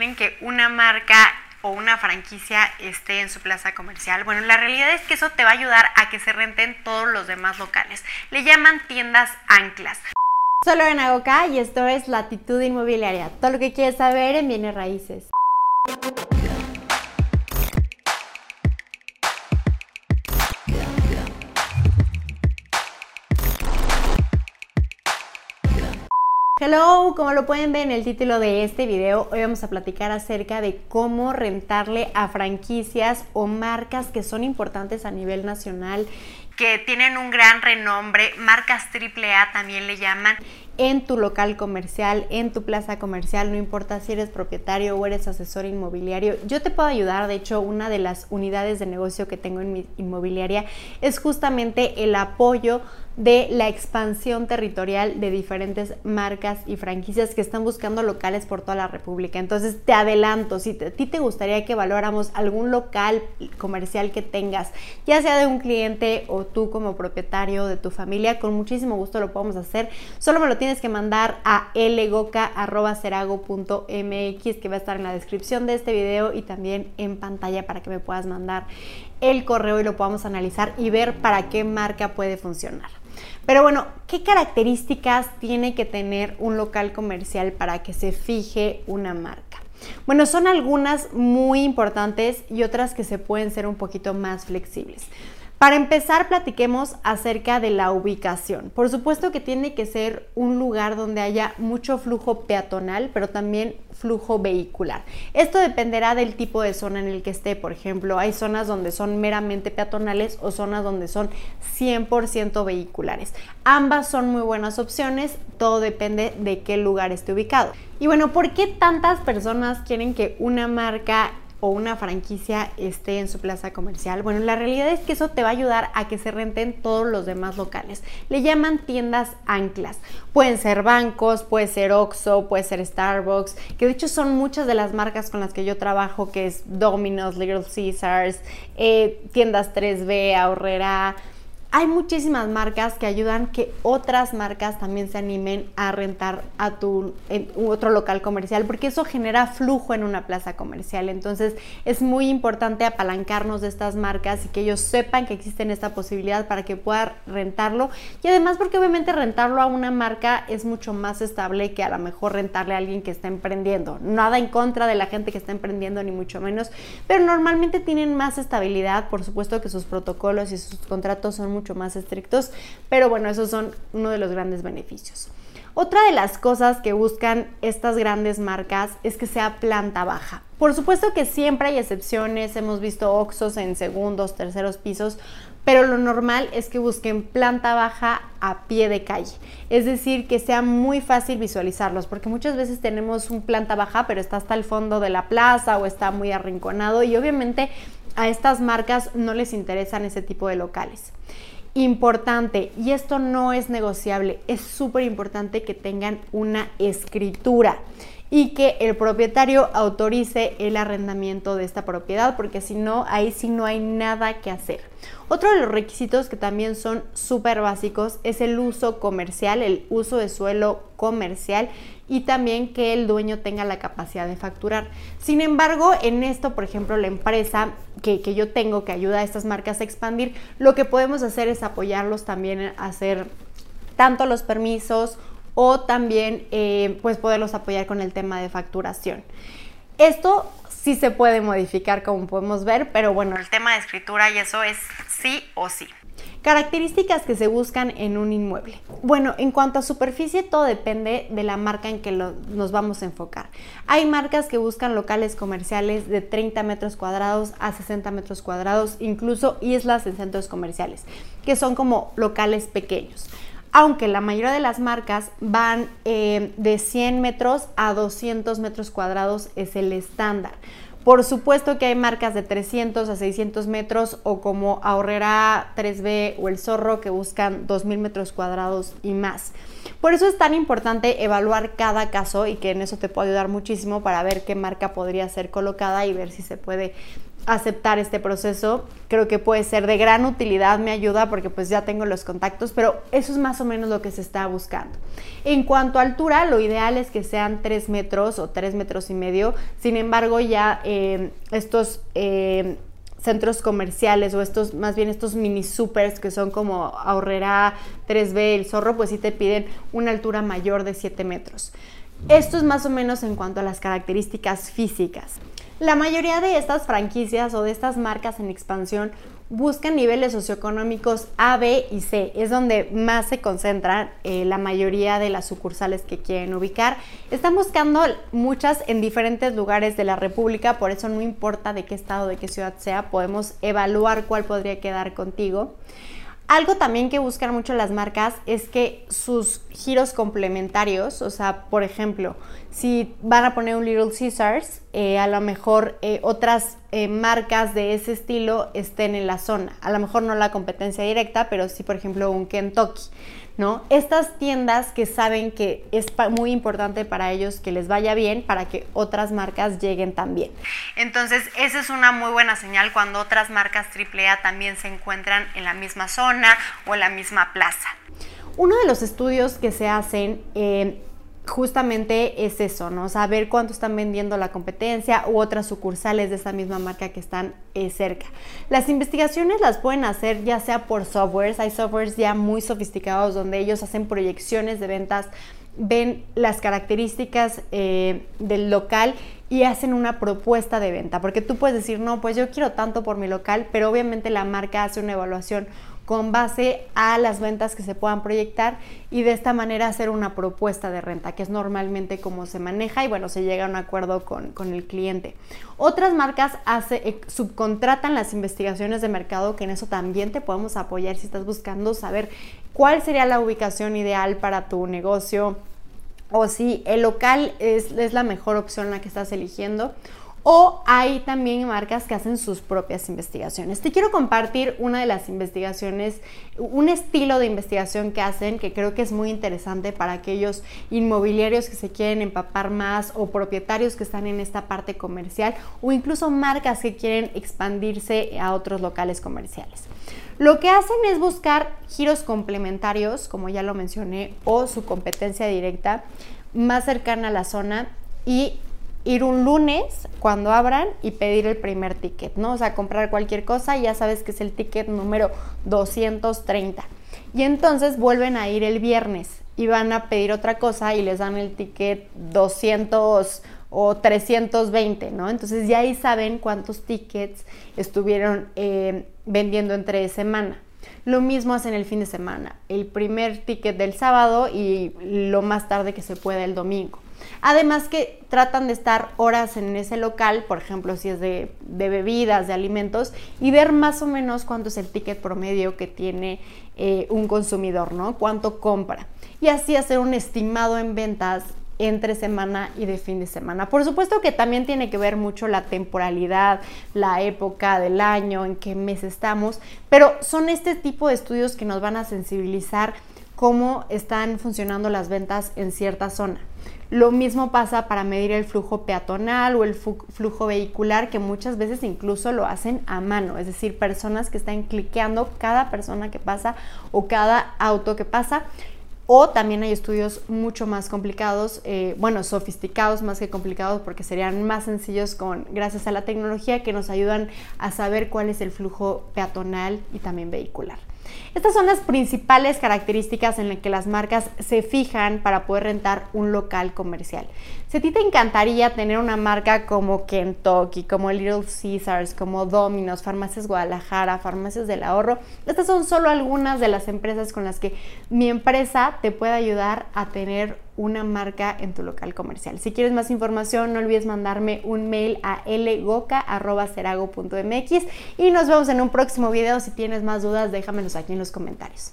quieren que una marca o una franquicia esté en su plaza comercial? Bueno, la realidad es que eso te va a ayudar a que se renten todos los demás locales. Le llaman tiendas anclas. Soy Lorena Goca y esto es Latitud Inmobiliaria. Todo lo que quieres saber en bienes raíces. Hello, como lo pueden ver en el título de este video, hoy vamos a platicar acerca de cómo rentarle a franquicias o marcas que son importantes a nivel nacional, que tienen un gran renombre, marcas AAA también le llaman, en tu local comercial, en tu plaza comercial, no importa si eres propietario o eres asesor inmobiliario, yo te puedo ayudar. De hecho, una de las unidades de negocio que tengo en mi inmobiliaria es justamente el apoyo de la expansión territorial de diferentes marcas y franquicias que están buscando locales por toda la República. Entonces, te adelanto, si a ti te gustaría que valoramos algún local comercial que tengas, ya sea de un cliente o tú como propietario de tu familia, con muchísimo gusto lo podemos hacer. Solo me lo tienes que mandar a lgoca.cerago.mx que va a estar en la descripción de este video y también en pantalla para que me puedas mandar el correo y lo podamos analizar y ver para qué marca puede funcionar. Pero bueno, ¿qué características tiene que tener un local comercial para que se fije una marca? Bueno, son algunas muy importantes y otras que se pueden ser un poquito más flexibles. Para empezar, platiquemos acerca de la ubicación. Por supuesto que tiene que ser un lugar donde haya mucho flujo peatonal, pero también flujo vehicular. Esto dependerá del tipo de zona en el que esté. Por ejemplo, hay zonas donde son meramente peatonales o zonas donde son 100% vehiculares. Ambas son muy buenas opciones, todo depende de qué lugar esté ubicado. Y bueno, ¿por qué tantas personas quieren que una marca o una franquicia esté en su plaza comercial. Bueno, la realidad es que eso te va a ayudar a que se renten todos los demás locales. Le llaman tiendas anclas. Pueden ser bancos, puede ser Oxxo, puede ser Starbucks, que de hecho son muchas de las marcas con las que yo trabajo, que es Domino's, Little Caesars, eh, tiendas 3B, Ahorrera, hay muchísimas marcas que ayudan que otras marcas también se animen a rentar a tu otro local comercial, porque eso genera flujo en una plaza comercial. Entonces es muy importante apalancarnos de estas marcas y que ellos sepan que existe esta posibilidad para que puedan rentarlo. Y además porque obviamente rentarlo a una marca es mucho más estable que a lo mejor rentarle a alguien que está emprendiendo. Nada en contra de la gente que está emprendiendo, ni mucho menos, pero normalmente tienen más estabilidad, por supuesto que sus protocolos y sus contratos son muy mucho más estrictos, pero bueno, esos son uno de los grandes beneficios. Otra de las cosas que buscan estas grandes marcas es que sea planta baja. Por supuesto que siempre hay excepciones, hemos visto Oxos en segundos, terceros pisos, pero lo normal es que busquen planta baja a pie de calle. Es decir, que sea muy fácil visualizarlos, porque muchas veces tenemos un planta baja, pero está hasta el fondo de la plaza o está muy arrinconado y obviamente a estas marcas no les interesan ese tipo de locales. Importante, y esto no es negociable, es súper importante que tengan una escritura y que el propietario autorice el arrendamiento de esta propiedad, porque si no, ahí sí no hay nada que hacer. Otro de los requisitos que también son súper básicos es el uso comercial, el uso de suelo comercial y también que el dueño tenga la capacidad de facturar. Sin embargo, en esto, por ejemplo, la empresa que, que yo tengo que ayuda a estas marcas a expandir, lo que podemos hacer es apoyarlos también a hacer tanto los permisos o también eh, pues poderlos apoyar con el tema de facturación. Esto sí se puede modificar como podemos ver, pero bueno, el tema de escritura y eso es sí o sí. Características que se buscan en un inmueble. Bueno, en cuanto a superficie, todo depende de la marca en que nos vamos a enfocar. Hay marcas que buscan locales comerciales de 30 metros cuadrados a 60 metros cuadrados, incluso islas en centros comerciales, que son como locales pequeños aunque la mayoría de las marcas van eh, de 100 metros a 200 metros cuadrados es el estándar. Por supuesto que hay marcas de 300 a 600 metros o como Ahorrera 3B o El Zorro que buscan 2.000 metros cuadrados y más. Por eso es tan importante evaluar cada caso y que en eso te puede ayudar muchísimo para ver qué marca podría ser colocada y ver si se puede aceptar este proceso. Creo que puede ser de gran utilidad, me ayuda porque pues ya tengo los contactos, pero eso es más o menos lo que se está buscando. En cuanto a altura, lo ideal es que sean 3 metros o 3 metros y medio. Sin embargo, ya eh, estos... Eh, centros comerciales o estos, más bien estos mini supers que son como Ahorrera 3B, el zorro, pues sí te piden una altura mayor de 7 metros. Esto es más o menos en cuanto a las características físicas. La mayoría de estas franquicias o de estas marcas en expansión buscan niveles socioeconómicos A, B y C. Es donde más se concentran eh, la mayoría de las sucursales que quieren ubicar. Están buscando muchas en diferentes lugares de la República, por eso no importa de qué estado, de qué ciudad sea, podemos evaluar cuál podría quedar contigo. Algo también que buscan mucho las marcas es que sus giros complementarios, o sea, por ejemplo, si van a poner un Little Caesars, eh, a lo mejor eh, otras eh, marcas de ese estilo estén en la zona. A lo mejor no la competencia directa, pero sí, por ejemplo, un Kentucky. ¿no? Estas tiendas que saben que es muy importante para ellos que les vaya bien para que otras marcas lleguen también. Entonces, esa es una muy buena señal cuando otras marcas AAA también se encuentran en la misma zona o en la misma plaza. Uno de los estudios que se hacen eh, justamente es eso, ¿no? Saber cuánto están vendiendo la competencia u otras sucursales de esa misma marca que están eh, cerca. Las investigaciones las pueden hacer ya sea por softwares, hay softwares ya muy sofisticados donde ellos hacen proyecciones de ventas, ven las características eh, del local y hacen una propuesta de venta, porque tú puedes decir, no, pues yo quiero tanto por mi local, pero obviamente la marca hace una evaluación con base a las ventas que se puedan proyectar y de esta manera hacer una propuesta de renta, que es normalmente como se maneja y bueno, se llega a un acuerdo con, el cliente. Otras marcas hace, eh, subcontratan las investigaciones de mercado, que en eso también te podemos apoyar si estás buscando saber cuál sería la ubicación ideal para tu negocio o si el local es, es la mejor opción la que estás eligiendo o hay también marcas que hacen sus propias investigaciones. Te quiero compartir una de las investigaciones, un estilo de investigación que hacen que creo que es muy interesante para aquellos inmobiliarios que se quieren empapar más o propietarios que están en esta parte comercial o incluso marcas que quieren expandirse a otros locales comerciales. Lo que hacen es buscar giros complementarios, como ya lo mencioné, o su competencia directa más cercana a la zona y ir un lunes cuando abran y pedir el primer ticket, ¿no? O sea, comprar cualquier cosa ya sabes que es el ticket número 230. Y entonces vuelven a ir el viernes y van a pedir otra cosa y les dan el ticket 200 o 320, ¿no? Entonces ya ahí saben cuántos tickets estuvieron eh, vendiendo entre semana. Lo mismo hacen el fin de semana, el primer ticket del sábado y lo más tarde que se pueda el domingo. Además que tratan de estar horas en ese local, por ejemplo, si es de, bebidas, de alimentos, y ver más o menos cuánto es el ticket promedio que tiene eh, un consumidor, ¿no? Cuánto compra. Y así hacer un estimado en ventas entre semana y de fin de semana. Por supuesto que también tiene que ver mucho la temporalidad, la época del año, en qué mes estamos, pero son este tipo de estudios que nos van a sensibilizar cómo están funcionando las ventas en cierta zona. Lo mismo pasa para medir el flujo peatonal o el flujo vehicular, que muchas veces incluso lo hacen a mano, es decir, personas que están cliqueando cada persona que pasa o cada auto que pasa. O también hay estudios mucho más complicados, eh, bueno, sofisticados más que complicados porque serían más sencillos con, gracias a la tecnología que nos ayudan a saber cuál es el flujo peatonal y también vehicular. Estas son las principales características en las que las marcas se fijan para poder rentar un local comercial. Si a ti te encantaría tener una marca como Kentucky, como Little Caesars, como Domino's, Farmacias Guadalajara, Farmacias del Ahorro, estas son solo algunas de las empresas con las que mi empresa te puede ayudar a tener una marca en tu local comercial. Si quieres más información, no olvides mandarme un mail a lgoca.cerago.mx y nos vemos en un próximo video. Si tienes más dudas, déjamelos aquí en los comentarios.